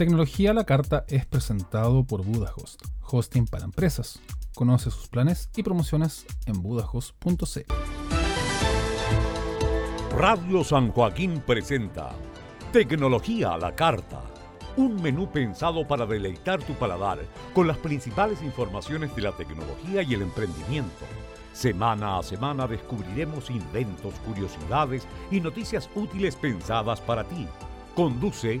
Tecnología a la Carta es presentado por Budahost, hosting para empresas. Conoce sus planes y promociones en budahost.cl. Radio San Joaquín presenta Tecnología a la Carta, un menú pensado para deleitar tu paladar con las principales informaciones de la tecnología y el emprendimiento. Semana a semana descubriremos inventos, curiosidades y noticias útiles pensadas para ti. Conduce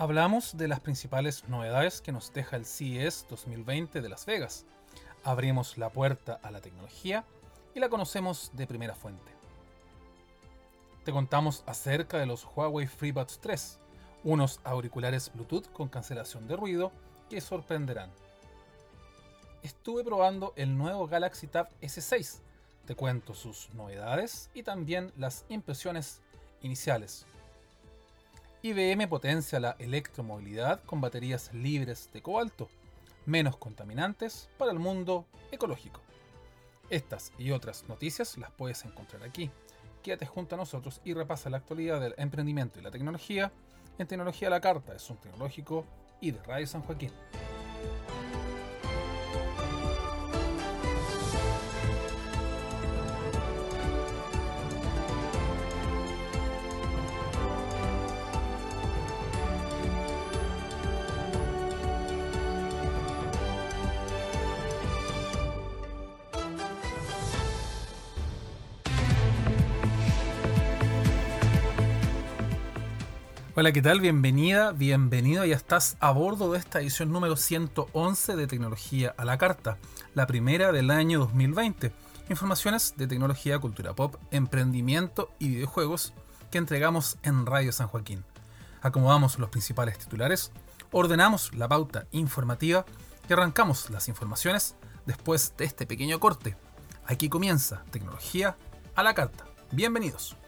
Hablamos de las principales novedades que nos deja el CES 2020 de Las Vegas. Abrimos la puerta a la tecnología y la conocemos de primera fuente. Te contamos acerca de los Huawei FreeBuds 3, unos auriculares Bluetooth con cancelación de ruido que sorprenderán. Estuve probando el nuevo Galaxy Tab S6. Te cuento sus novedades y también las impresiones iniciales. IBM potencia la electromovilidad con baterías libres de cobalto, menos contaminantes para el mundo ecológico. Estas y otras noticias las puedes encontrar aquí. Quédate junto a nosotros y repasa la actualidad del emprendimiento y la tecnología en Tecnología la Carta, es un tecnológico y de Radio San Joaquín. Hola, ¿qué tal? Bienvenida, bienvenido. Ya estás a bordo de esta edición número 111 de Tecnología a la Carta, la primera del año 2020. Informaciones de tecnología, cultura pop, emprendimiento y videojuegos que entregamos en Radio San Joaquín. Acomodamos los principales titulares, ordenamos la pauta informativa y arrancamos las informaciones después de este pequeño corte. Aquí comienza Tecnología a la Carta. Bienvenidos.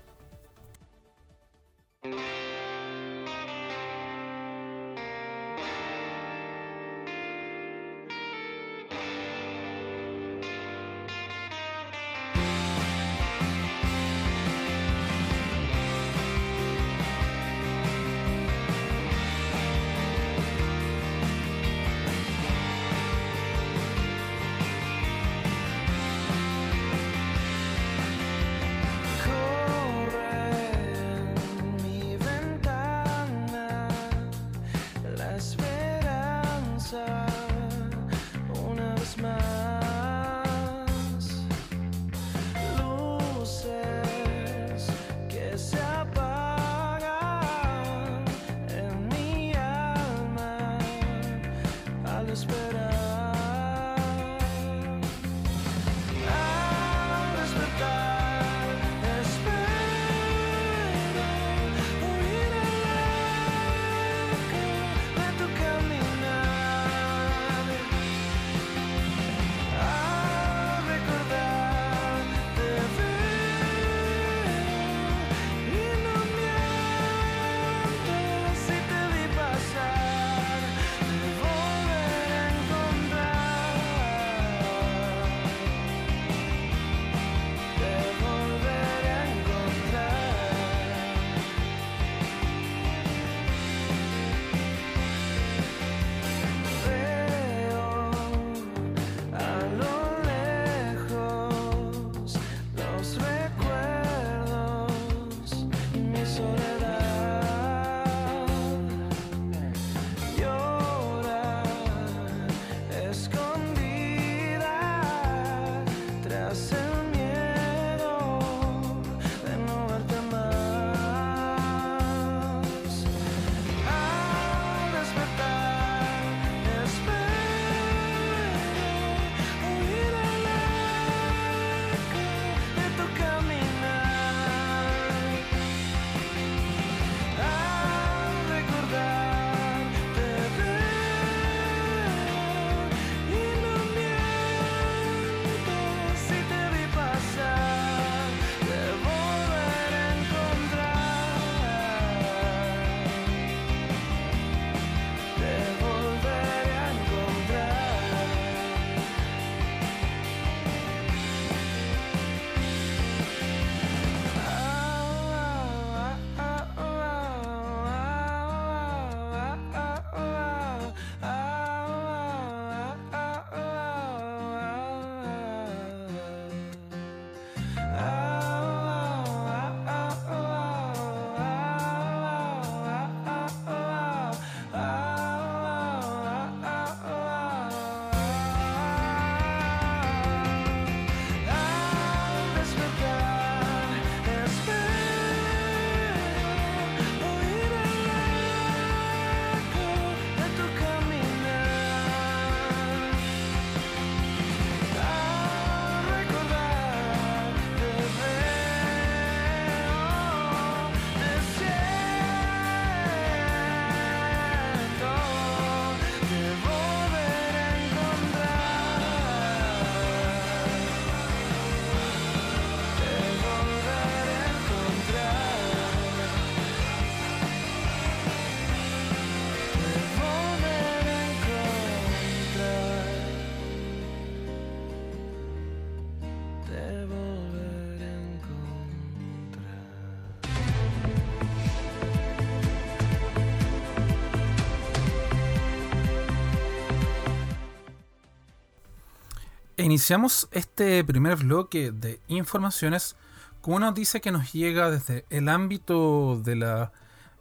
Iniciamos este primer bloque de informaciones con una noticia que nos llega desde el ámbito de la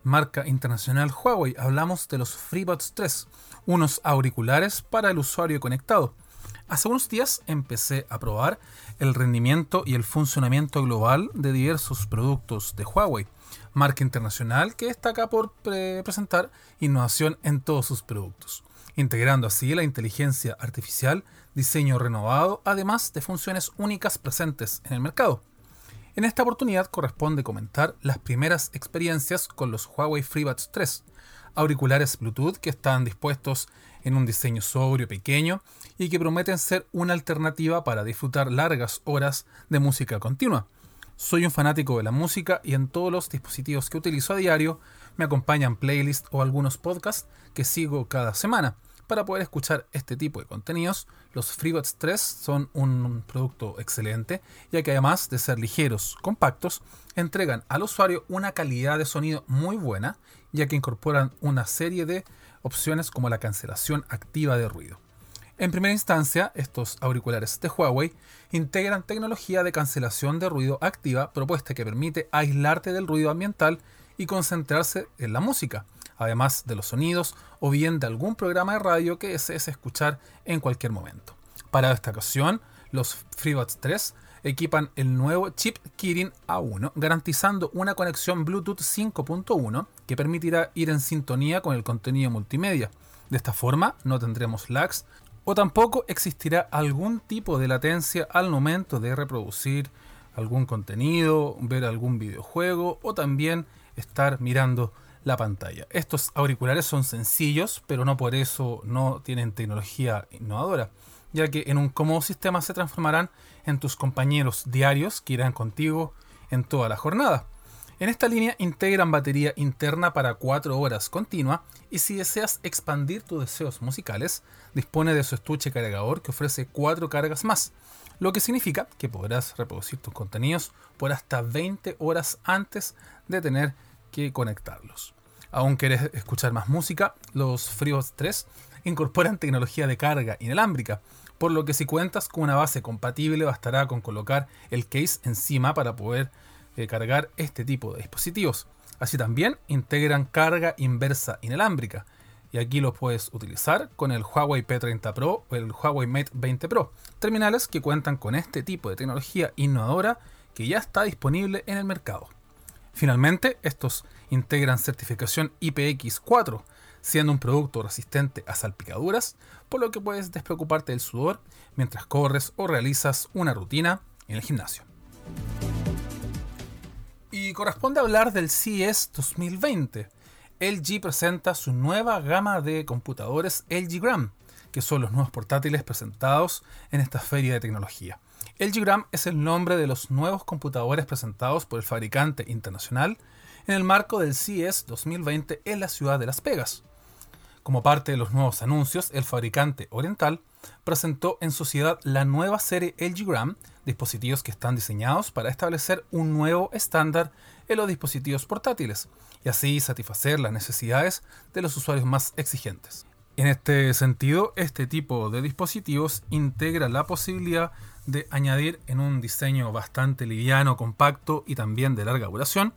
marca internacional Huawei. Hablamos de los FreeBuds 3, unos auriculares para el usuario conectado. Hace unos días empecé a probar el rendimiento y el funcionamiento global de diversos productos de Huawei, marca internacional que destaca por presentar innovación en todos sus productos, integrando así la inteligencia artificial diseño renovado, además de funciones únicas presentes en el mercado. En esta oportunidad corresponde comentar las primeras experiencias con los Huawei FreeBuds 3, auriculares Bluetooth que están dispuestos en un diseño sobrio pequeño y que prometen ser una alternativa para disfrutar largas horas de música continua. Soy un fanático de la música y en todos los dispositivos que utilizo a diario me acompañan playlists o algunos podcasts que sigo cada semana para poder escuchar este tipo de contenidos, los FreeBuds 3 son un producto excelente, ya que además de ser ligeros, compactos, entregan al usuario una calidad de sonido muy buena, ya que incorporan una serie de opciones como la cancelación activa de ruido. En primera instancia, estos auriculares de Huawei integran tecnología de cancelación de ruido activa propuesta que permite aislarte del ruido ambiental y concentrarse en la música, además de los sonidos o bien de algún programa de radio que desees escuchar en cualquier momento. Para esta ocasión, los FreeBuds 3 equipan el nuevo chip Kirin A1, garantizando una conexión Bluetooth 5.1 que permitirá ir en sintonía con el contenido multimedia. De esta forma, no tendremos lags o tampoco existirá algún tipo de latencia al momento de reproducir algún contenido, ver algún videojuego o también estar mirando la pantalla. Estos auriculares son sencillos, pero no por eso no tienen tecnología innovadora, ya que en un cómodo sistema se transformarán en tus compañeros diarios que irán contigo en toda la jornada. En esta línea integran batería interna para 4 horas continua y si deseas expandir tus deseos musicales, dispone de su estuche cargador que ofrece 4 cargas más, lo que significa que podrás reproducir tus contenidos por hasta 20 horas antes de tener que conectarlos. Aún querés escuchar más música, los FreeBuds 3 incorporan tecnología de carga inalámbrica, por lo que si cuentas con una base compatible bastará con colocar el case encima para poder eh, cargar este tipo de dispositivos. Así también integran carga inversa inalámbrica, y aquí lo puedes utilizar con el Huawei P30 Pro o el Huawei Mate 20 Pro, terminales que cuentan con este tipo de tecnología innovadora que ya está disponible en el mercado. Finalmente, estos integran certificación IPX4, siendo un producto resistente a salpicaduras, por lo que puedes despreocuparte del sudor mientras corres o realizas una rutina en el gimnasio. Y corresponde hablar del CES 2020. LG presenta su nueva gama de computadores LG Gram, que son los nuevos portátiles presentados en esta feria de tecnología. LG Gram es el nombre de los nuevos computadores presentados por el fabricante internacional en el marco del CES 2020 en la ciudad de Las Vegas. Como parte de los nuevos anuncios, el fabricante oriental presentó en sociedad la nueva serie LG Gram, dispositivos que están diseñados para establecer un nuevo estándar en los dispositivos portátiles y así satisfacer las necesidades de los usuarios más exigentes. En este sentido, este tipo de dispositivos integra la posibilidad de añadir en un diseño bastante liviano, compacto y también de larga duración,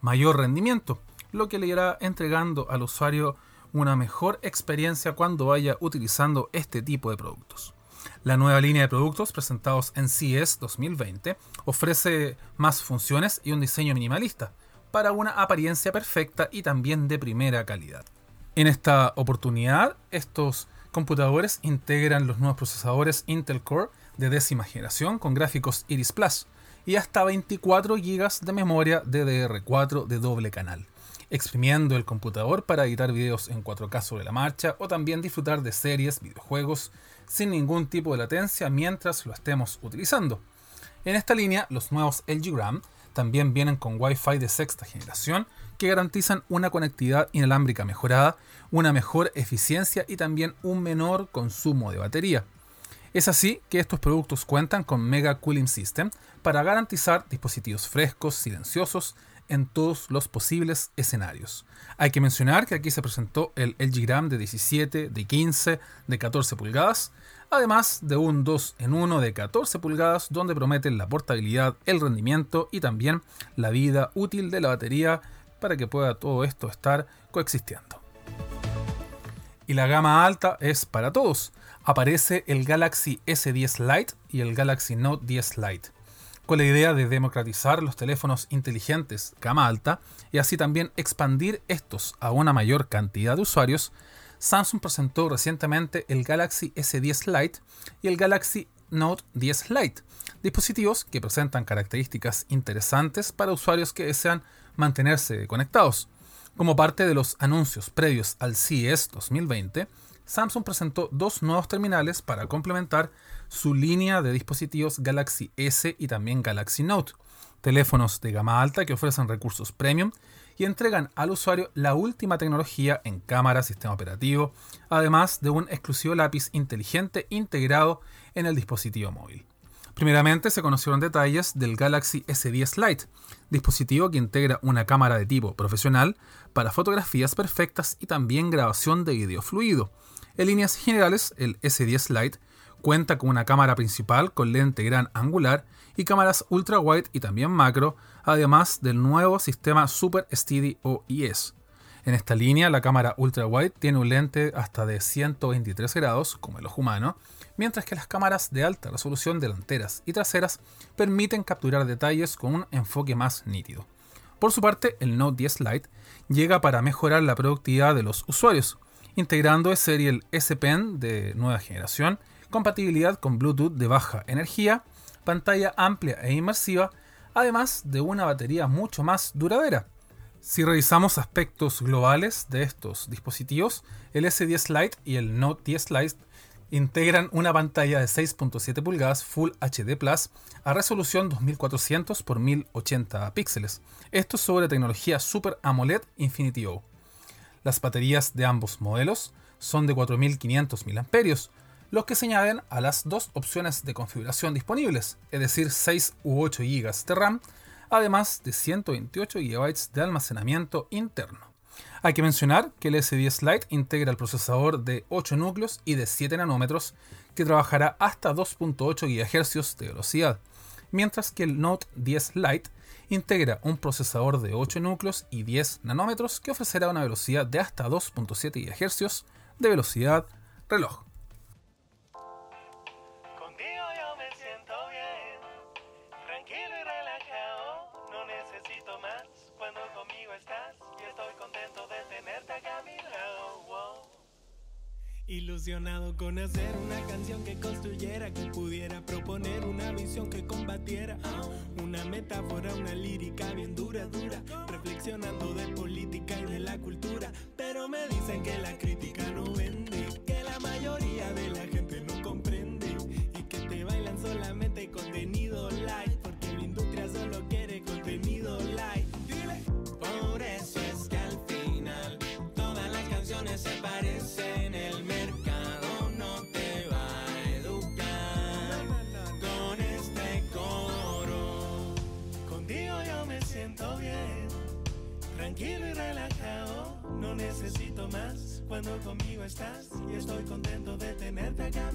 mayor rendimiento, lo que le irá entregando al usuario una mejor experiencia cuando vaya utilizando este tipo de productos. La nueva línea de productos presentados en CES 2020 ofrece más funciones y un diseño minimalista para una apariencia perfecta y también de primera calidad. En esta oportunidad, estos computadores integran los nuevos procesadores Intel Core de décima generación con gráficos Iris Plus y hasta 24 GB de memoria DDR4 de doble canal, exprimiendo el computador para editar videos en 4K sobre la marcha o también disfrutar de series, videojuegos sin ningún tipo de latencia mientras lo estemos utilizando. En esta línea, los nuevos LG Gram también vienen con Wi-Fi de sexta generación que garantizan una conectividad inalámbrica mejorada, una mejor eficiencia y también un menor consumo de batería. Es así que estos productos cuentan con Mega Cooling System para garantizar dispositivos frescos, silenciosos, en todos los posibles escenarios. Hay que mencionar que aquí se presentó el LG Gram de 17, de 15, de 14 pulgadas, además de un 2 en 1 de 14 pulgadas donde prometen la portabilidad, el rendimiento y también la vida útil de la batería para que pueda todo esto estar coexistiendo. Y la gama alta es para todos. Aparece el Galaxy S10 Lite y el Galaxy Note 10 Lite con la idea de democratizar los teléfonos inteligentes gama alta y así también expandir estos a una mayor cantidad de usuarios, Samsung presentó recientemente el Galaxy S10 Lite y el Galaxy Note 10 Lite, dispositivos que presentan características interesantes para usuarios que desean mantenerse conectados. Como parte de los anuncios previos al CES 2020, Samsung presentó dos nuevos terminales para complementar su línea de dispositivos Galaxy S y también Galaxy Note, teléfonos de gama alta que ofrecen recursos premium y entregan al usuario la última tecnología en cámara, sistema operativo, además de un exclusivo lápiz inteligente integrado en el dispositivo móvil. Primeramente se conocieron detalles del Galaxy S10 Lite, dispositivo que integra una cámara de tipo profesional para fotografías perfectas y también grabación de video fluido. En líneas generales, el S10 Lite Cuenta con una cámara principal con lente gran angular y cámaras ultra wide y también macro, además del nuevo sistema Super Steady OIS. En esta línea, la cámara ultra wide tiene un lente hasta de 123 grados, como el ojo humano, mientras que las cámaras de alta resolución delanteras y traseras permiten capturar detalles con un enfoque más nítido. Por su parte, el Note 10 Lite llega para mejorar la productividad de los usuarios, integrando el Serial S Pen de nueva generación compatibilidad con Bluetooth de baja energía, pantalla amplia e inmersiva, además de una batería mucho más duradera. Si revisamos aspectos globales de estos dispositivos, el S10 Lite y el Note 10 Lite integran una pantalla de 6.7 pulgadas Full HD Plus a resolución 2400 x 1080 píxeles. Esto sobre tecnología Super AMOLED Infinity O. Las baterías de ambos modelos son de 4500 mAh, los que se añaden a las dos opciones de configuración disponibles, es decir, 6 u 8 GB de RAM, además de 128 GB de almacenamiento interno. Hay que mencionar que el S10 Lite integra el procesador de 8 núcleos y de 7 nanómetros que trabajará hasta 2.8 GHz de velocidad, mientras que el Note 10 Lite integra un procesador de 8 núcleos y 10 nanómetros que ofrecerá una velocidad de hasta 2.7 GHz de velocidad reloj. Ilusionado con hacer una canción que construyera, que pudiera proponer una visión que combatiera. Una metáfora, una lírica bien dura, dura, reflexionando de política y de la cultura. Pero me dicen que la crítica no vende, que la mayoría de la gente no comprende y que te bailan solamente contenido tranquilo y relajado. No necesito más cuando conmigo estás y estoy contento de tenerte acá a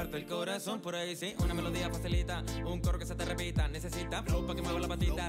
parte el corazón por ahí, sí. Una melodía facilita, un coro que se te repita. Necesita flow para que mueva la patita,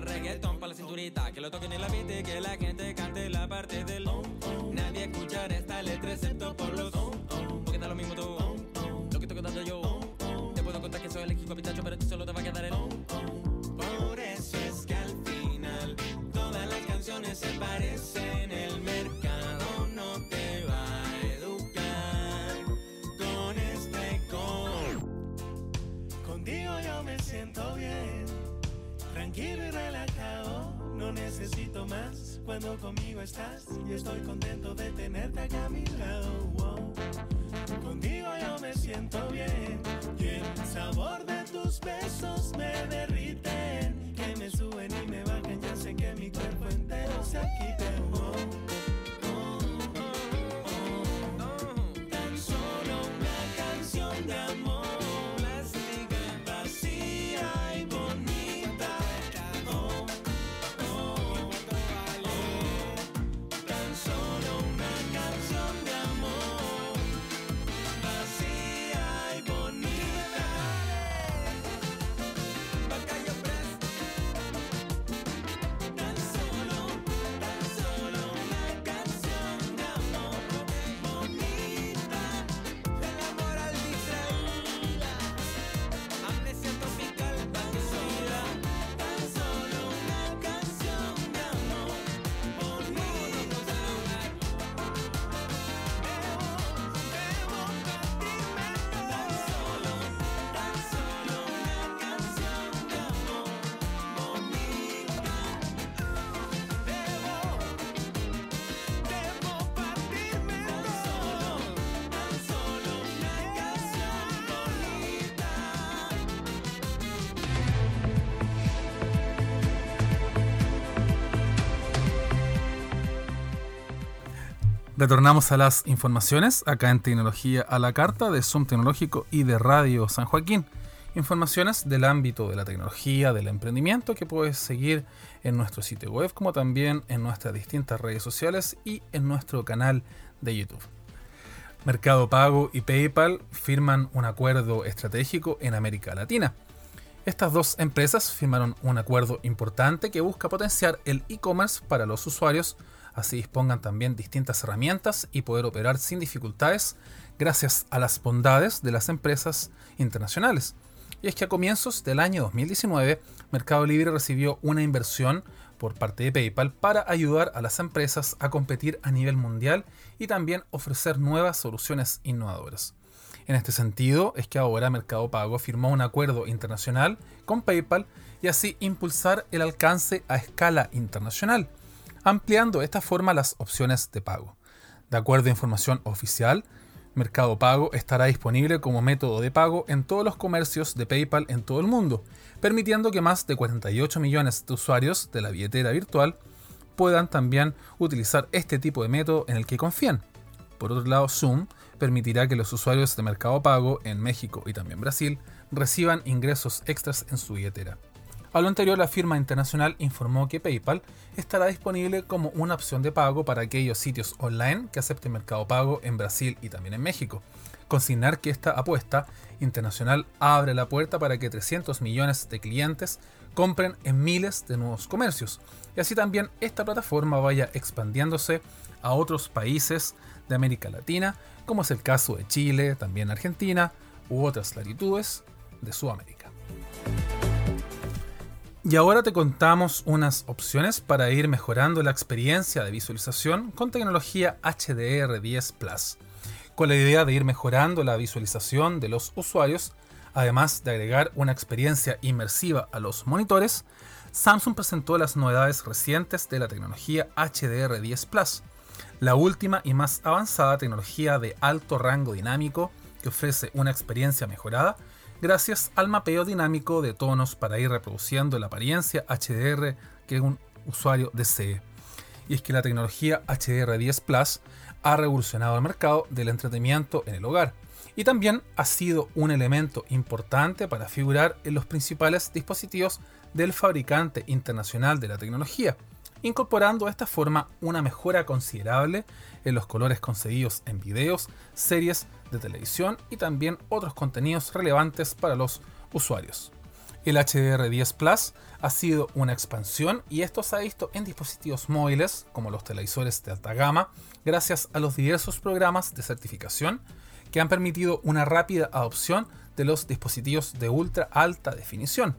y estoy contento de tenerte acá a mi lado. Contigo yo me siento bien y el sabor de tus besos Retornamos a las informaciones acá en Tecnología a la Carta de Zoom Tecnológico y de Radio San Joaquín. Informaciones del ámbito de la tecnología, del emprendimiento que puedes seguir en nuestro sitio web como también en nuestras distintas redes sociales y en nuestro canal de YouTube. Mercado Pago y PayPal firman un acuerdo estratégico en América Latina. Estas dos empresas firmaron un acuerdo importante que busca potenciar el e-commerce para los usuarios, así dispongan también distintas herramientas y poder operar sin dificultades gracias a las bondades de las empresas internacionales. Y es que a comienzos del año 2019, Mercado Libre recibió una inversión por parte de PayPal para ayudar a las empresas a competir a nivel mundial y también ofrecer nuevas soluciones innovadoras. En este sentido, es que ahora Mercado Pago firmó un acuerdo internacional con PayPal y así impulsar el alcance a escala internacional, ampliando de esta forma las opciones de pago. De acuerdo a información oficial, Mercado Pago estará disponible como método de pago en todos los comercios de PayPal en todo el mundo, permitiendo que más de 48 millones de usuarios de la billetera virtual puedan también utilizar este tipo de método en el que confían. Por otro lado, Zoom permitirá que los usuarios de Mercado Pago en México y también Brasil reciban ingresos extras en su billetera. A lo anterior, la firma internacional informó que PayPal estará disponible como una opción de pago para aquellos sitios online que acepten Mercado Pago en Brasil y también en México. Consignar que esta apuesta internacional abre la puerta para que 300 millones de clientes compren en miles de nuevos comercios. Y así también esta plataforma vaya expandiéndose a otros países de América Latina, como es el caso de Chile, también Argentina u otras latitudes de Sudamérica. Y ahora te contamos unas opciones para ir mejorando la experiencia de visualización con tecnología HDR10 Plus, con la idea de ir mejorando la visualización de los usuarios, además de agregar una experiencia inmersiva a los monitores. Samsung presentó las novedades recientes de la tecnología HDR10 Plus, la última y más avanzada tecnología de alto rango dinámico que ofrece una experiencia mejorada gracias al mapeo dinámico de tonos para ir reproduciendo la apariencia HDR que un usuario desee. Y es que la tecnología HDR10 Plus ha revolucionado el mercado del entretenimiento en el hogar y también ha sido un elemento importante para figurar en los principales dispositivos del fabricante internacional de la tecnología, incorporando de esta forma una mejora considerable en los colores concedidos en videos, series de televisión y también otros contenidos relevantes para los usuarios. El HDR10 Plus ha sido una expansión y esto se ha visto en dispositivos móviles como los televisores de alta gama gracias a los diversos programas de certificación que han permitido una rápida adopción de los dispositivos de ultra alta definición,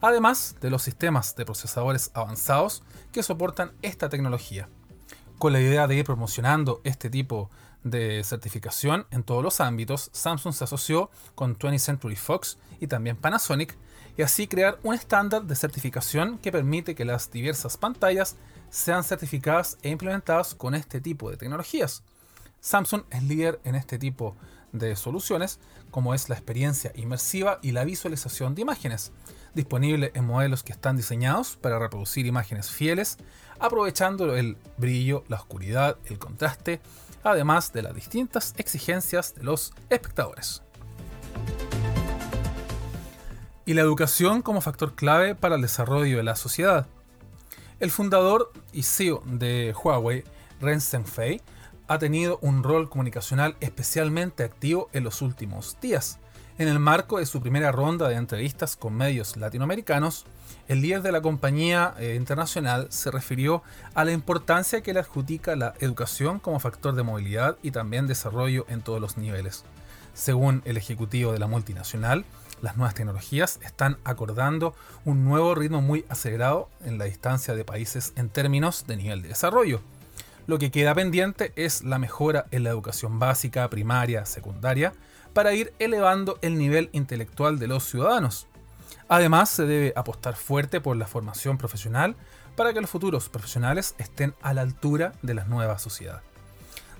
además de los sistemas de procesadores avanzados que soportan esta tecnología. Con la idea de ir promocionando este tipo de certificación en todos los ámbitos, Samsung se asoció con 20th Century Fox y también Panasonic y así crear un estándar de certificación que permite que las diversas pantallas sean certificadas e implementadas con este tipo de tecnologías. Samsung es líder en este tipo de soluciones, como es la experiencia inmersiva y la visualización de imágenes, disponible en modelos que están diseñados para reproducir imágenes fieles, aprovechando el brillo, la oscuridad, el contraste, además de las distintas exigencias de los espectadores. Y la educación como factor clave para el desarrollo de la sociedad. El fundador y CEO de Huawei, Ren Zhengfei, ha tenido un rol comunicacional especialmente activo en los últimos días. En el marco de su primera ronda de entrevistas con medios latinoamericanos, el líder de la compañía eh, internacional se refirió a la importancia que le adjudica la educación como factor de movilidad y también desarrollo en todos los niveles. Según el ejecutivo de la multinacional, las nuevas tecnologías están acordando un nuevo ritmo muy acelerado en la distancia de países en términos de nivel de desarrollo. Lo que queda pendiente es la mejora en la educación básica, primaria, secundaria, para ir elevando el nivel intelectual de los ciudadanos. Además, se debe apostar fuerte por la formación profesional para que los futuros profesionales estén a la altura de la nueva sociedad.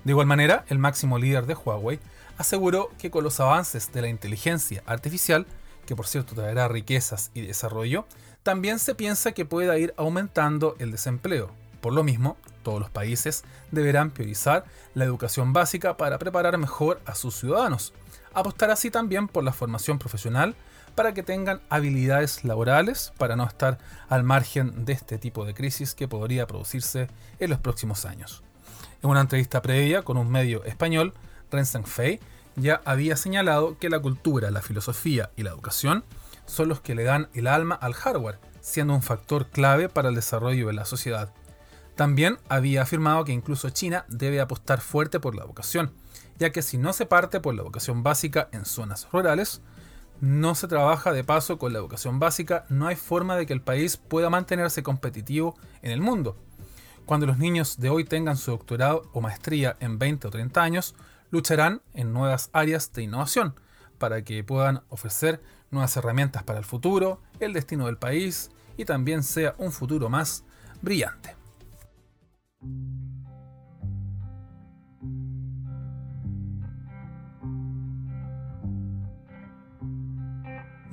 De igual manera, el máximo líder de Huawei aseguró que con los avances de la inteligencia artificial, que por cierto traerá riquezas y desarrollo, también se piensa que pueda ir aumentando el desempleo. Por lo mismo, todos los países deberán priorizar la educación básica para preparar mejor a sus ciudadanos, apostar así también por la formación profesional para que tengan habilidades laborales para no estar al margen de este tipo de crisis que podría producirse en los próximos años. En una entrevista previa con un medio español, Rensen Fei ya había señalado que la cultura, la filosofía y la educación son los que le dan el alma al hardware, siendo un factor clave para el desarrollo de la sociedad. También había afirmado que incluso China debe apostar fuerte por la educación, ya que si no se parte por la educación básica en zonas rurales, no se trabaja de paso con la educación básica, no hay forma de que el país pueda mantenerse competitivo en el mundo. Cuando los niños de hoy tengan su doctorado o maestría en 20 o 30 años, lucharán en nuevas áreas de innovación para que puedan ofrecer nuevas herramientas para el futuro, el destino del país y también sea un futuro más brillante.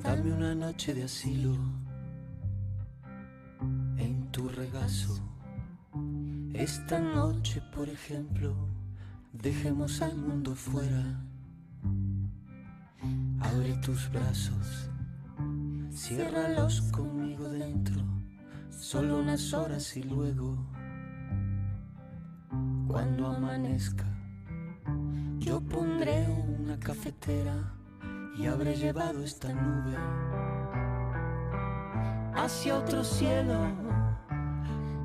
Dame una noche de asilo en tu regazo. Esta noche, por ejemplo, dejemos al mundo fuera. Abre tus brazos, ciérralos conmigo dentro, solo unas horas y luego, cuando amanezca, yo pondré una cafetera y habré llevado esta nube hacia otro cielo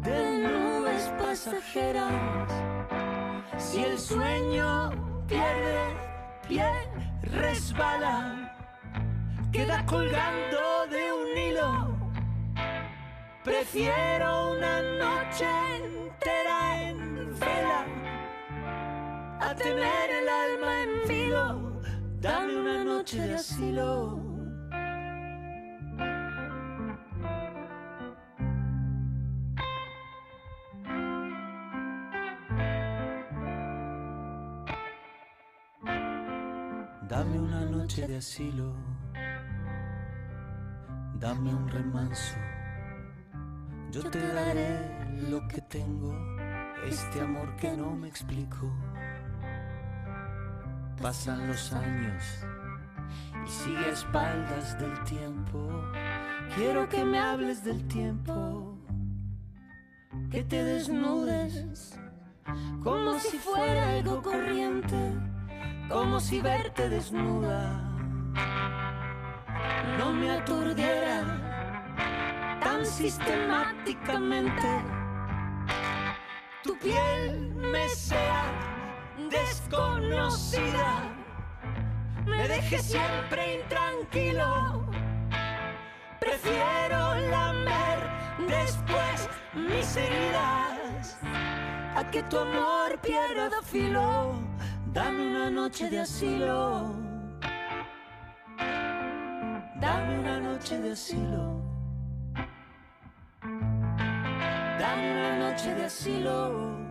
de nubes pasajeras. Si el sueño pierde pie, resbala, queda colgando de un hilo. Prefiero una noche entera en vela a tener el alma en filo Dame una noche de asilo. Dame una noche de asilo. Dame un remanso. Yo te daré lo que tengo, este amor que no me explico. Pasan los años y sigue a espaldas del tiempo. Quiero que me hables del tiempo, que te desnudes como si fuera algo corriente, como si verte desnuda no me aturdiera tan sistemáticamente. Tu piel me sea desconocida me deje siempre intranquilo. Prefiero lamer después mis heridas a que tu amor pierda filo. Dame una noche de asilo. Dame una noche de asilo. Dame una noche de asilo.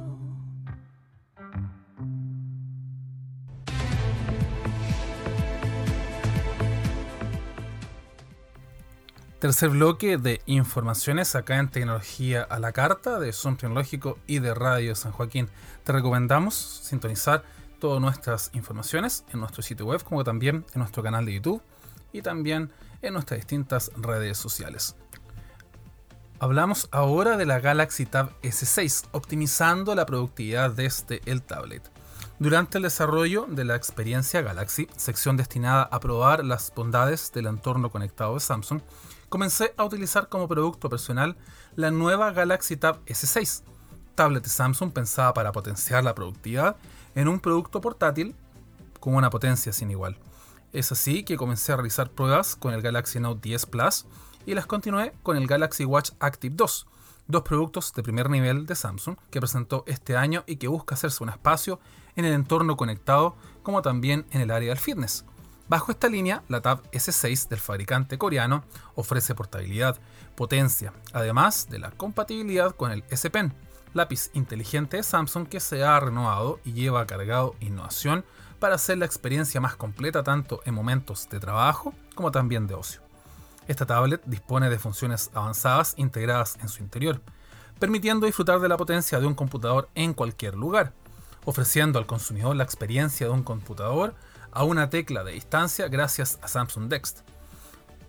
Tercer bloque de informaciones acá en Tecnología a la Carta de Zoom Tecnológico y de Radio San Joaquín. Te recomendamos sintonizar todas nuestras informaciones en nuestro sitio web como también en nuestro canal de YouTube y también en nuestras distintas redes sociales. Hablamos ahora de la Galaxy Tab S6, optimizando la productividad desde el tablet. Durante el desarrollo de la experiencia Galaxy, sección destinada a probar las bondades del entorno conectado de Samsung, comencé a utilizar como producto personal la nueva Galaxy Tab S6, tablet de Samsung pensada para potenciar la productividad en un producto portátil con una potencia sin igual. Es así que comencé a realizar pruebas con el Galaxy Note 10 Plus y las continué con el Galaxy Watch Active 2, dos productos de primer nivel de Samsung que presentó este año y que busca hacerse un espacio en el entorno conectado como también en el área del fitness. Bajo esta línea, la Tab S6 del fabricante coreano ofrece portabilidad, potencia, además de la compatibilidad con el S Pen, lápiz inteligente de Samsung que se ha renovado y lleva cargado innovación para hacer la experiencia más completa tanto en momentos de trabajo como también de ocio. Esta tablet dispone de funciones avanzadas integradas en su interior, permitiendo disfrutar de la potencia de un computador en cualquier lugar, ofreciendo al consumidor la experiencia de un computador a una tecla de distancia gracias a Samsung Dext.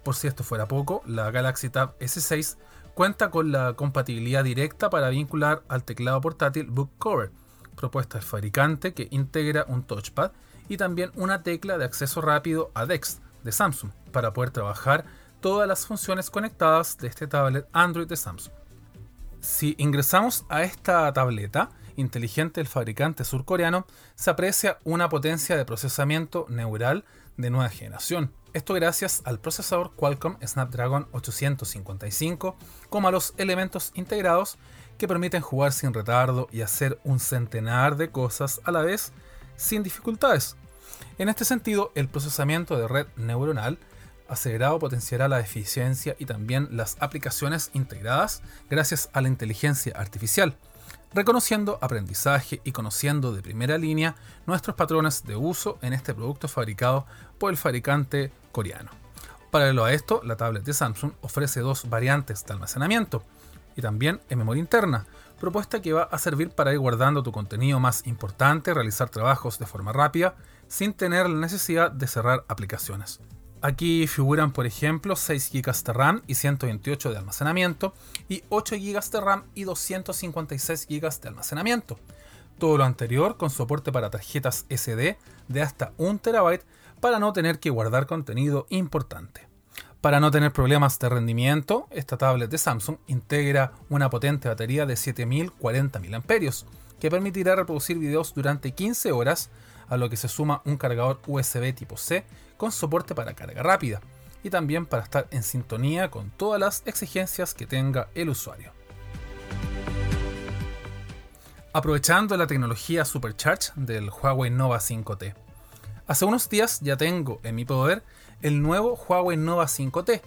Por si esto fuera poco, la Galaxy Tab S6 cuenta con la compatibilidad directa para vincular al teclado portátil Book Cover, propuesta del fabricante que integra un touchpad y también una tecla de acceso rápido a Dext de Samsung para poder trabajar todas las funciones conectadas de este tablet Android de Samsung. Si ingresamos a esta tableta, inteligente del fabricante surcoreano, se aprecia una potencia de procesamiento neural de nueva generación. Esto gracias al procesador Qualcomm Snapdragon 855, como a los elementos integrados que permiten jugar sin retardo y hacer un centenar de cosas a la vez sin dificultades. En este sentido, el procesamiento de red neuronal acelerado potenciará la eficiencia y también las aplicaciones integradas gracias a la inteligencia artificial reconociendo aprendizaje y conociendo de primera línea nuestros patrones de uso en este producto fabricado por el fabricante coreano. Paralelo a esto, la tablet de Samsung ofrece dos variantes de almacenamiento y también en memoria interna, propuesta que va a servir para ir guardando tu contenido más importante, realizar trabajos de forma rápida, sin tener la necesidad de cerrar aplicaciones. Aquí figuran, por ejemplo, 6 GB de RAM y 128 de almacenamiento, y 8 GB de RAM y 256 GB de almacenamiento. Todo lo anterior con soporte para tarjetas SD de hasta 1 TB para no tener que guardar contenido importante. Para no tener problemas de rendimiento, esta tablet de Samsung integra una potente batería de 7040 mAh que permitirá reproducir videos durante 15 horas, a lo que se suma un cargador USB tipo C con soporte para carga rápida y también para estar en sintonía con todas las exigencias que tenga el usuario. Aprovechando la tecnología Supercharge del Huawei Nova 5T. Hace unos días ya tengo en mi poder el nuevo Huawei Nova 5T,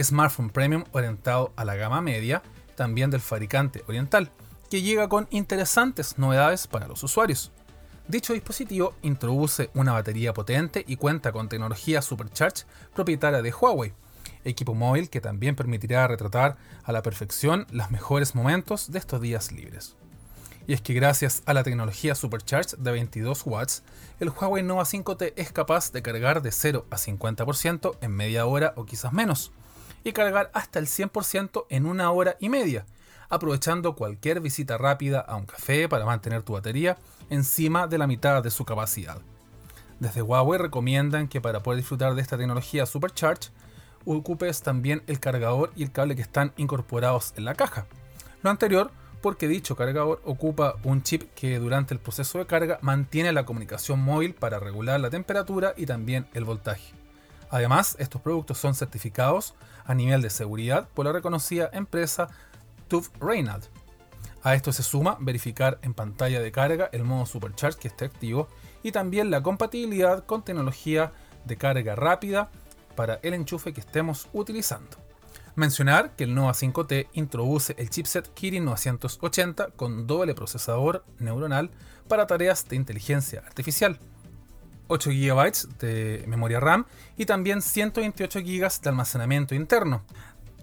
smartphone premium orientado a la gama media, también del fabricante oriental, que llega con interesantes novedades para los usuarios. Dicho dispositivo introduce una batería potente y cuenta con tecnología Supercharge propietaria de Huawei, equipo móvil que también permitirá retratar a la perfección los mejores momentos de estos días libres. Y es que gracias a la tecnología Supercharge de 22 watts, el Huawei Nova 5T es capaz de cargar de 0 a 50% en media hora o quizás menos, y cargar hasta el 100% en una hora y media, aprovechando cualquier visita rápida a un café para mantener tu batería encima de la mitad de su capacidad. Desde Huawei recomiendan que para poder disfrutar de esta tecnología Supercharge, ocupes también el cargador y el cable que están incorporados en la caja. Lo anterior porque dicho cargador ocupa un chip que durante el proceso de carga mantiene la comunicación móvil para regular la temperatura y también el voltaje. Además, estos productos son certificados a nivel de seguridad por la reconocida empresa Rheinland. A esto se suma verificar en pantalla de carga el modo Supercharge que esté activo y también la compatibilidad con tecnología de carga rápida para el enchufe que estemos utilizando. Mencionar que el Nova 5T introduce el chipset Kirin 980 con doble procesador neuronal para tareas de inteligencia artificial, 8 GB de memoria RAM y también 128 GB de almacenamiento interno.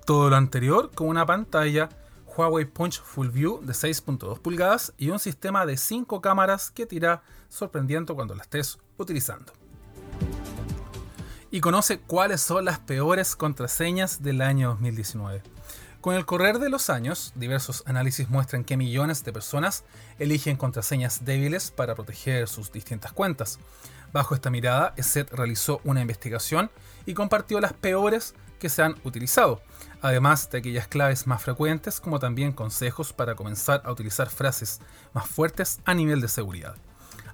Todo lo anterior con una pantalla Huawei Punch Full View de 6.2 pulgadas y un sistema de 5 cámaras que te irá sorprendiendo cuando la estés utilizando y conoce cuáles son las peores contraseñas del año 2019. Con el correr de los años, diversos análisis muestran que millones de personas eligen contraseñas débiles para proteger sus distintas cuentas. Bajo esta mirada, ESET realizó una investigación y compartió las peores que se han utilizado, además de aquellas claves más frecuentes como también consejos para comenzar a utilizar frases más fuertes a nivel de seguridad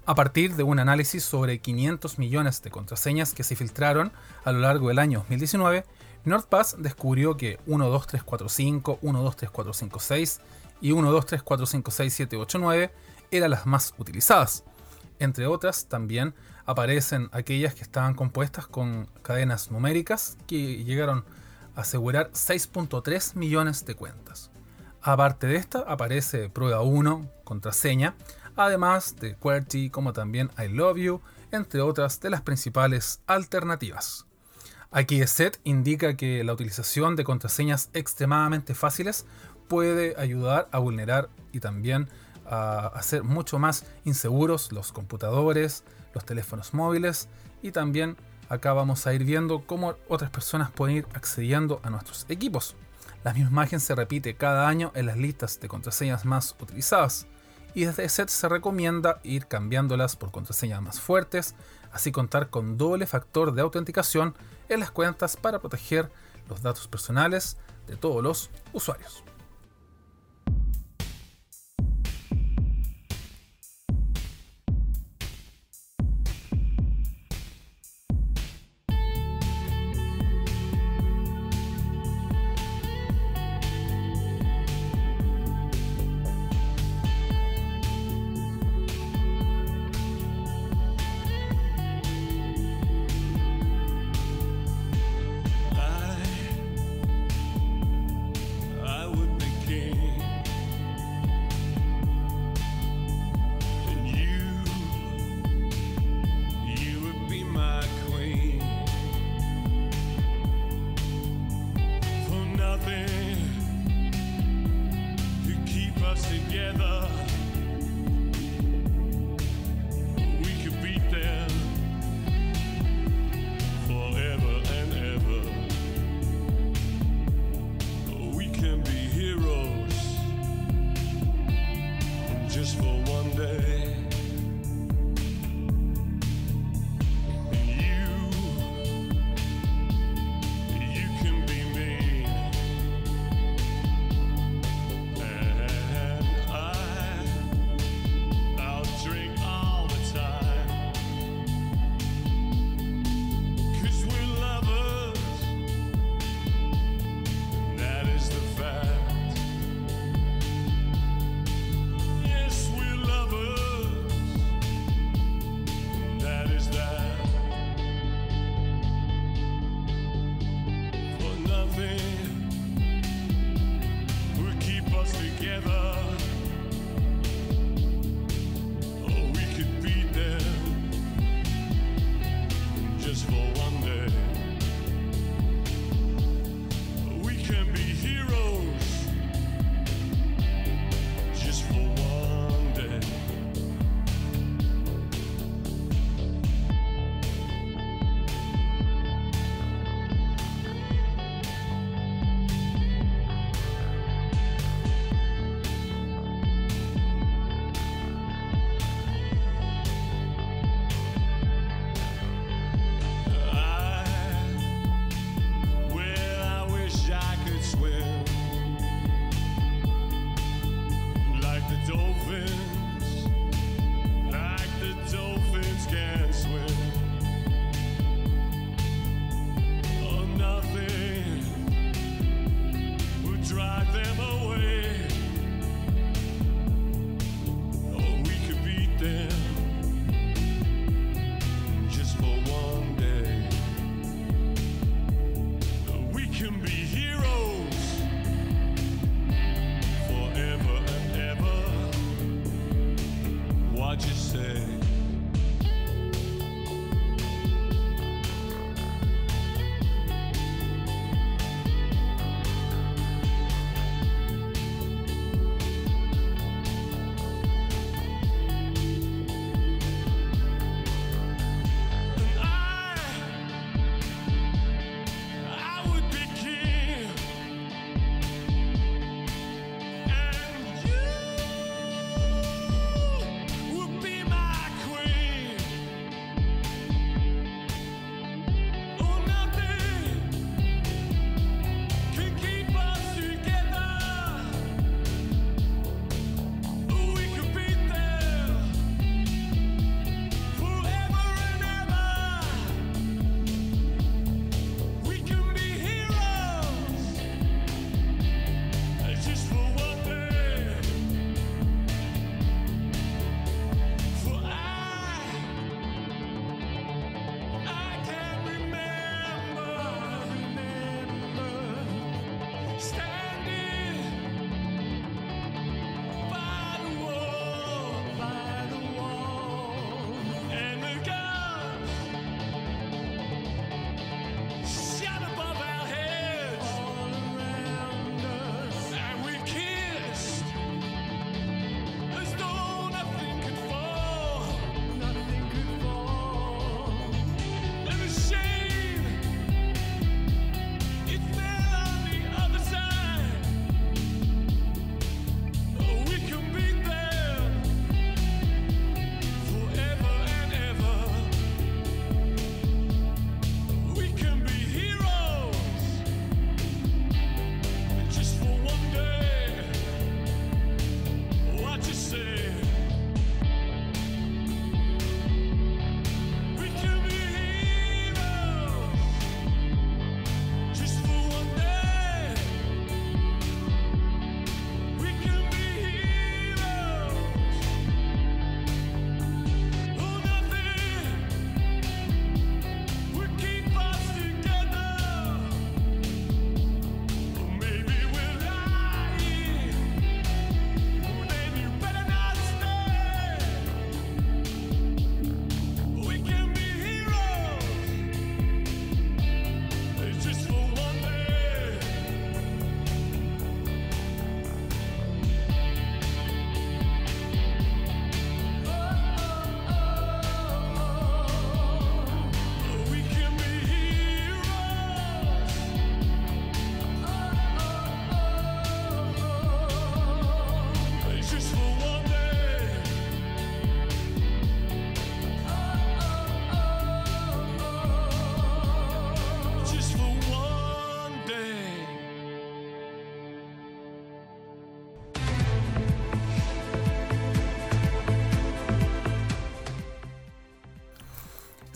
a partir de un análisis sobre 500 millones de contraseñas que se filtraron a lo largo del año 2019, NordPass descubrió que 123455, 123456 y 1234567789 eran las más utilizadas. Entre otras, también aparecen aquellas que estaban compuestas con cadenas numéricas que llegaron a asegurar 6.3 millones de cuentas. Aparte de esta, aparece prueba 1, contraseña, además de QWERTY como también I Love You, entre otras de las principales alternativas. Aquí set indica que la utilización de contraseñas extremadamente fáciles puede ayudar a vulnerar y también a hacer mucho más inseguros los computadores, los teléfonos móviles y también acá vamos a ir viendo cómo otras personas pueden ir accediendo a nuestros equipos. La misma imagen se repite cada año en las listas de contraseñas más utilizadas y desde set se recomienda ir cambiándolas por contraseñas más fuertes, así contar con doble factor de autenticación en las cuentas para proteger los datos personales de todos los usuarios.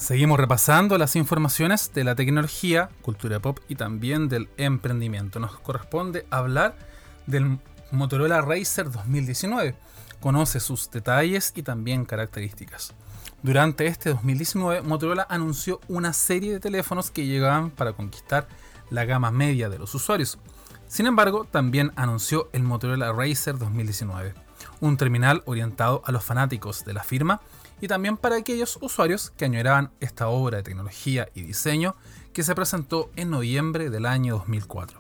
Seguimos repasando las informaciones de la tecnología, cultura pop y también del emprendimiento. Nos corresponde hablar del Motorola Racer 2019. Conoce sus detalles y también características. Durante este 2019, Motorola anunció una serie de teléfonos que llegaban para conquistar la gama media de los usuarios. Sin embargo, también anunció el Motorola Racer 2019, un terminal orientado a los fanáticos de la firma y también para aquellos usuarios que añoraban esta obra de tecnología y diseño que se presentó en noviembre del año 2004.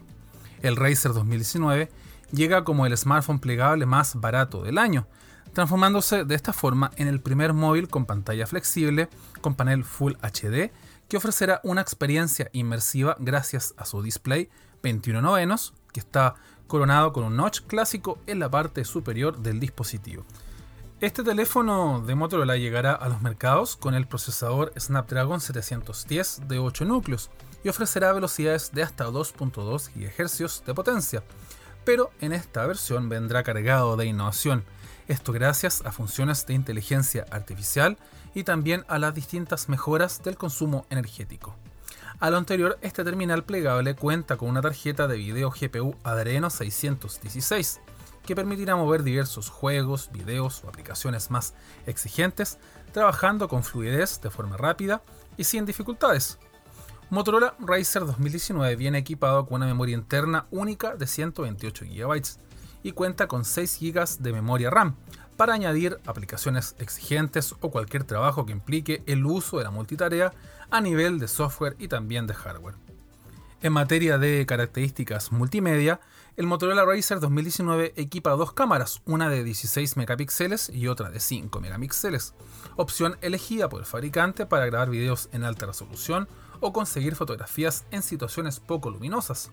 El Razer 2019 llega como el smartphone plegable más barato del año, transformándose de esta forma en el primer móvil con pantalla flexible con panel Full HD que ofrecerá una experiencia inmersiva gracias a su display 21 novenos que está coronado con un notch clásico en la parte superior del dispositivo. Este teléfono de Motorola llegará a los mercados con el procesador Snapdragon 710 de 8 núcleos y ofrecerá velocidades de hasta 2.2 GHz de potencia, pero en esta versión vendrá cargado de innovación, esto gracias a funciones de inteligencia artificial y también a las distintas mejoras del consumo energético. A lo anterior, este terminal plegable cuenta con una tarjeta de video GPU Adreno 616, que permitirá mover diversos juegos, videos o aplicaciones más exigentes, trabajando con fluidez de forma rápida y sin dificultades. Motorola Racer 2019 viene equipado con una memoria interna única de 128 GB y cuenta con 6 GB de memoria RAM para añadir aplicaciones exigentes o cualquier trabajo que implique el uso de la multitarea a nivel de software y también de hardware. En materia de características multimedia, el Motorola Racer 2019 equipa dos cámaras, una de 16 megapíxeles y otra de 5 megapíxeles, opción elegida por el fabricante para grabar videos en alta resolución o conseguir fotografías en situaciones poco luminosas.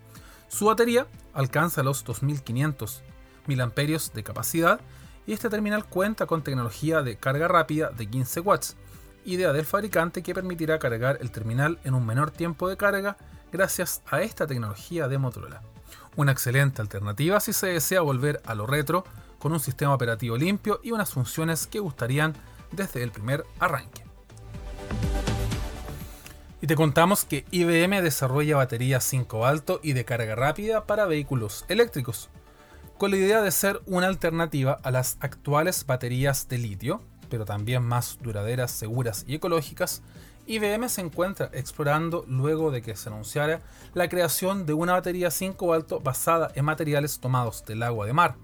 Su batería alcanza los 2500 mAh de capacidad y este terminal cuenta con tecnología de carga rápida de 15 watts, idea del fabricante que permitirá cargar el terminal en un menor tiempo de carga gracias a esta tecnología de Motorola. Una excelente alternativa si se desea volver a lo retro con un sistema operativo limpio y unas funciones que gustarían desde el primer arranque. Y te contamos que IBM desarrolla baterías sin cobalto y de carga rápida para vehículos eléctricos, con la idea de ser una alternativa a las actuales baterías de litio, pero también más duraderas, seguras y ecológicas, IBM se encuentra explorando luego de que se anunciara la creación de una batería sin cobalto basada en materiales tomados del agua de mar.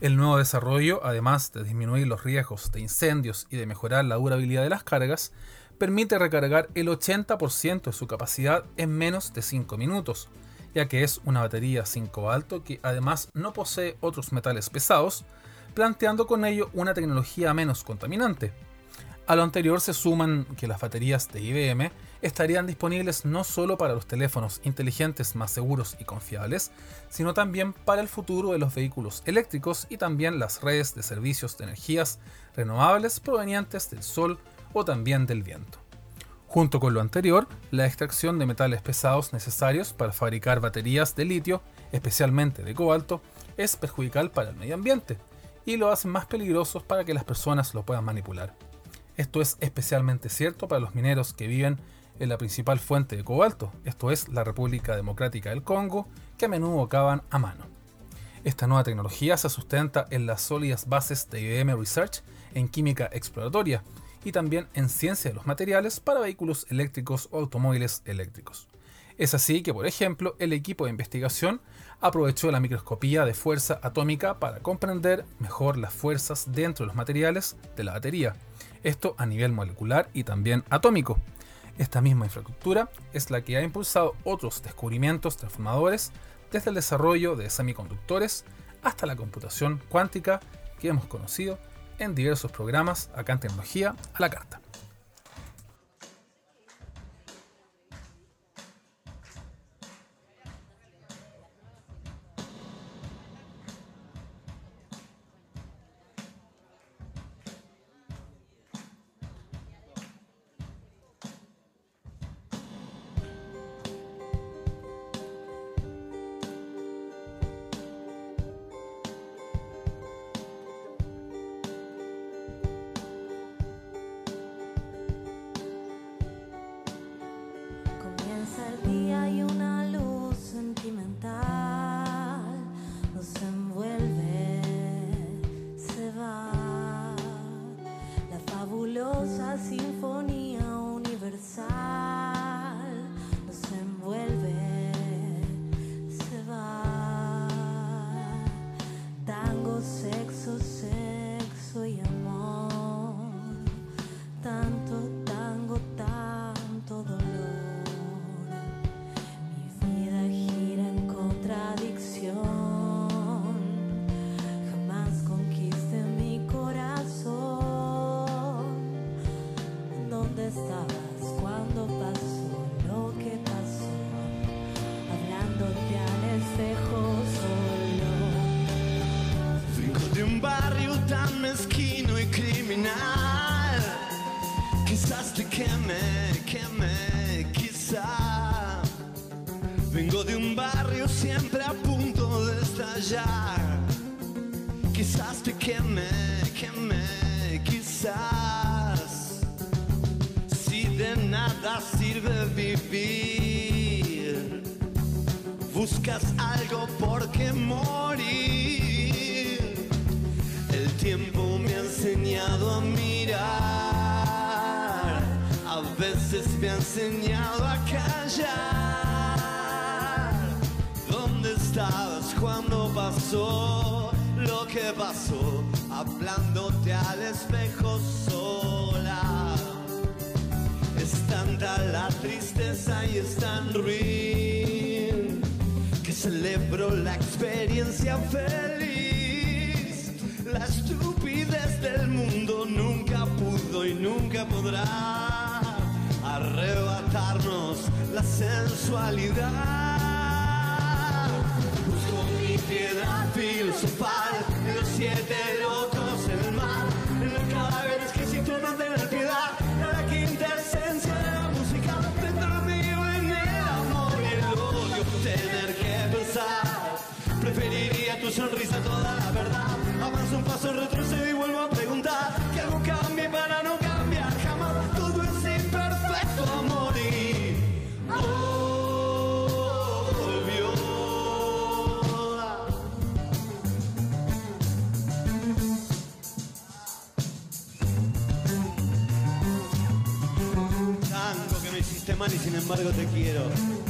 El nuevo desarrollo, además de disminuir los riesgos de incendios y de mejorar la durabilidad de las cargas, permite recargar el 80% de su capacidad en menos de 5 minutos, ya que es una batería sin cobalto que además no posee otros metales pesados, planteando con ello una tecnología menos contaminante. A lo anterior se suman que las baterías de IBM estarían disponibles no solo para los teléfonos inteligentes más seguros y confiables, sino también para el futuro de los vehículos eléctricos y también las redes de servicios de energías renovables provenientes del sol o también del viento. Junto con lo anterior, la extracción de metales pesados necesarios para fabricar baterías de litio, especialmente de cobalto, es perjudicial para el medio ambiente y lo hace más peligroso para que las personas lo puedan manipular. Esto es especialmente cierto para los mineros que viven en la principal fuente de cobalto, esto es la República Democrática del Congo, que a menudo cavan a mano. Esta nueva tecnología se sustenta en las sólidas bases de IBM Research en química exploratoria y también en ciencia de los materiales para vehículos eléctricos o automóviles eléctricos. Es así que, por ejemplo, el equipo de investigación aprovechó la microscopía de fuerza atómica para comprender mejor las fuerzas dentro de los materiales de la batería, esto a nivel molecular y también atómico. Esta misma infraestructura es la que ha impulsado otros descubrimientos transformadores desde el desarrollo de semiconductores hasta la computación cuántica que hemos conocido en diversos programas acá en Tecnología a la Carta. De nada sirve vivir, buscas algo por qué morir. El tiempo me ha enseñado a mirar, a veces me ha enseñado a callar. ¿Dónde estabas cuando pasó lo que pasó? Hablándote al espejo sola. Tanta la tristeza y es tan ruin que celebro la experiencia feliz. La estupidez del mundo nunca pudo y nunca podrá arrebatarnos la sensualidad. Busco mi piedra filosofal en los siete locos el mar, en los cadáveres que sin no sonrisa toda la verdad. Avanzo un paso, retrocedo y vuelvo a preguntar que algo cambie para no cambiar jamás. Todo es imperfecto, amor y obvio. Tanto que no hiciste mal y sin embargo te quiero.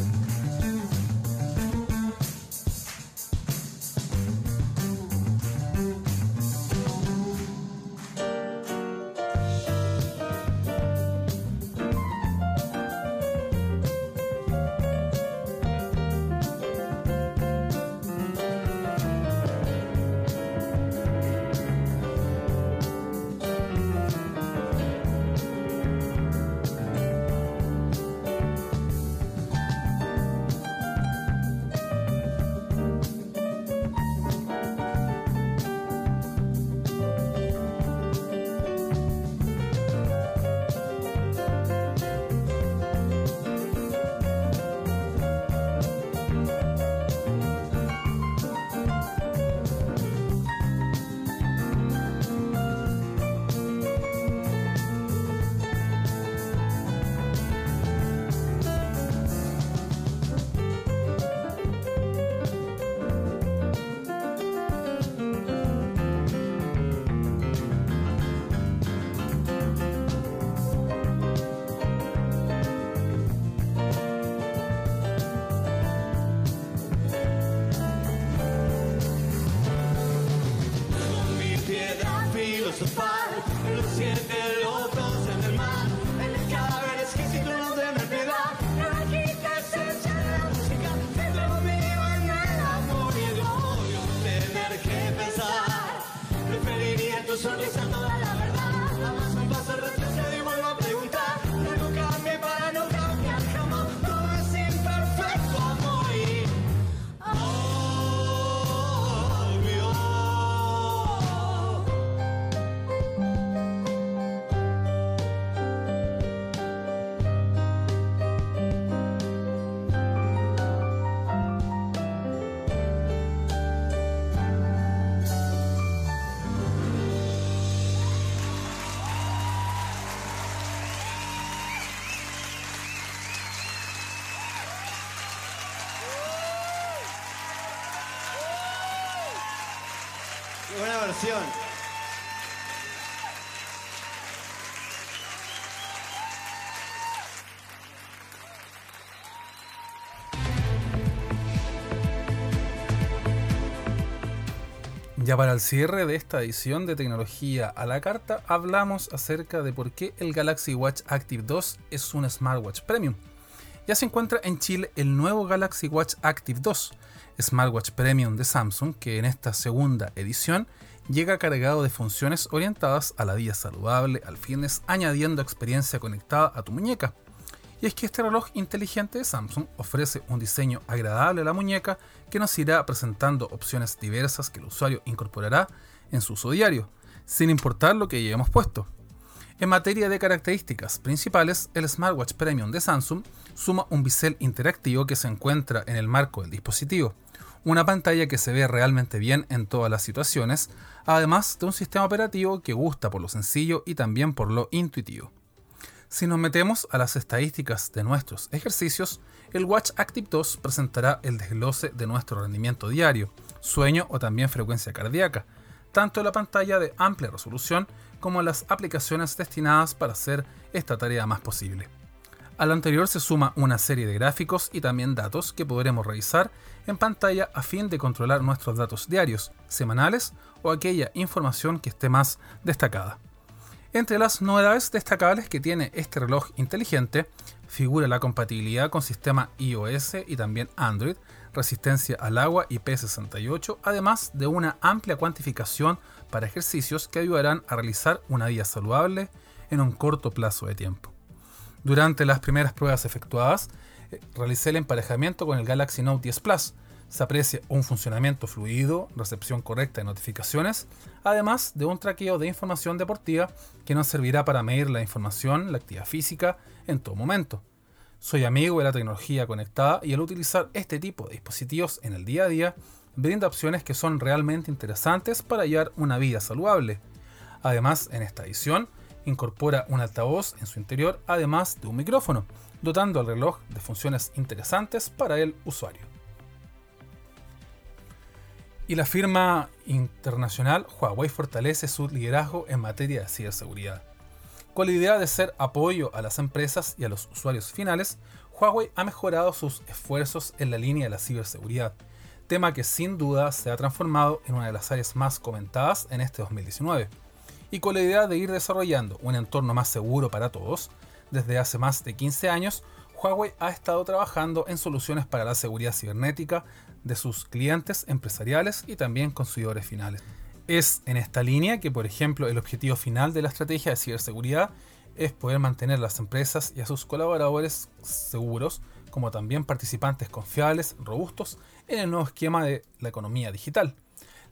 Ya para el cierre de esta edición de tecnología a la carta, hablamos acerca de por qué el Galaxy Watch Active 2 es un smartwatch premium. Ya se encuentra en Chile el nuevo Galaxy Watch Active 2, smartwatch premium de Samsung, que en esta segunda edición llega cargado de funciones orientadas a la vida saludable, al fitness, añadiendo experiencia conectada a tu muñeca. Y es que este reloj inteligente de Samsung ofrece un diseño agradable a la muñeca que nos irá presentando opciones diversas que el usuario incorporará en su uso diario. sin importar lo que llevemos puesto. En materia de características principales, el smartwatch Premium de Samsung suma un bisel interactivo que se encuentra en el marco del dispositivo, una pantalla que se ve realmente bien en todas las situaciones, además de un sistema operativo que gusta por lo sencillo y también por lo intuitivo. Si nos metemos a las estadísticas de nuestros ejercicios, el Watch Active 2 presentará el desglose de nuestro rendimiento diario, sueño o también frecuencia cardíaca, tanto en la pantalla de amplia resolución como en las aplicaciones destinadas para hacer esta tarea más posible. Al anterior se suma una serie de gráficos y también datos que podremos revisar en pantalla a fin de controlar nuestros datos diarios, semanales o aquella información que esté más destacada. Entre las novedades destacables que tiene este reloj inteligente figura la compatibilidad con sistema iOS y también Android, resistencia al agua IP68, además de una amplia cuantificación para ejercicios que ayudarán a realizar una vida saludable en un corto plazo de tiempo. Durante las primeras pruebas efectuadas, eh, realicé el emparejamiento con el Galaxy Note 10 Plus. Se aprecia un funcionamiento fluido, recepción correcta de notificaciones, además de un traqueo de información deportiva que nos servirá para medir la información, la actividad física en todo momento. Soy amigo de la tecnología conectada y al utilizar este tipo de dispositivos en el día a día, brinda opciones que son realmente interesantes para hallar una vida saludable. Además, en esta edición, incorpora un altavoz en su interior, además de un micrófono, dotando al reloj de funciones interesantes para el usuario. Y la firma internacional Huawei fortalece su liderazgo en materia de ciberseguridad. Con la idea de ser apoyo a las empresas y a los usuarios finales, Huawei ha mejorado sus esfuerzos en la línea de la ciberseguridad, tema que sin duda se ha transformado en una de las áreas más comentadas en este 2019. Y con la idea de ir desarrollando un entorno más seguro para todos, desde hace más de 15 años, Huawei ha estado trabajando en soluciones para la seguridad cibernética de sus clientes empresariales y también consumidores finales. Es en esta línea que, por ejemplo, el objetivo final de la estrategia de ciberseguridad es poder mantener las empresas y a sus colaboradores seguros, como también participantes confiables, robustos en el nuevo esquema de la economía digital.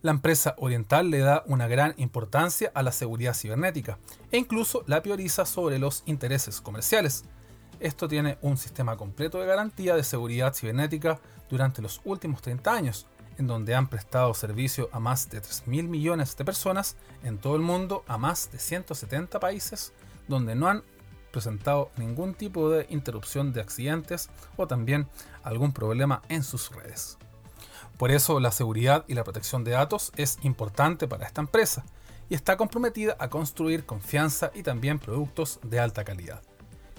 La empresa oriental le da una gran importancia a la seguridad cibernética e incluso la prioriza sobre los intereses comerciales. Esto tiene un sistema completo de garantía de seguridad cibernética durante los últimos 30 años, en donde han prestado servicio a más de 3.000 millones de personas en todo el mundo, a más de 170 países, donde no han presentado ningún tipo de interrupción de accidentes o también algún problema en sus redes. Por eso la seguridad y la protección de datos es importante para esta empresa y está comprometida a construir confianza y también productos de alta calidad.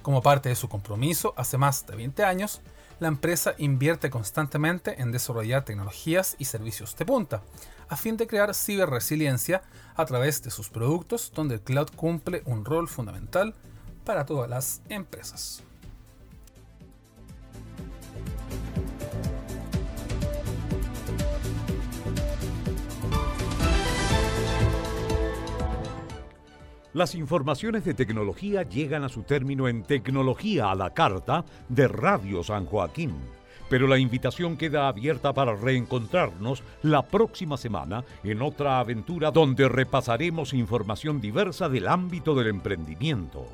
Como parte de su compromiso, hace más de 20 años, la empresa invierte constantemente en desarrollar tecnologías y servicios de punta, a fin de crear ciberresiliencia a través de sus productos, donde el cloud cumple un rol fundamental para todas las empresas. Las informaciones de tecnología llegan a su término en Tecnología a la Carta de Radio San Joaquín. Pero la invitación queda abierta para reencontrarnos la próxima semana en otra aventura donde repasaremos información diversa del ámbito del emprendimiento.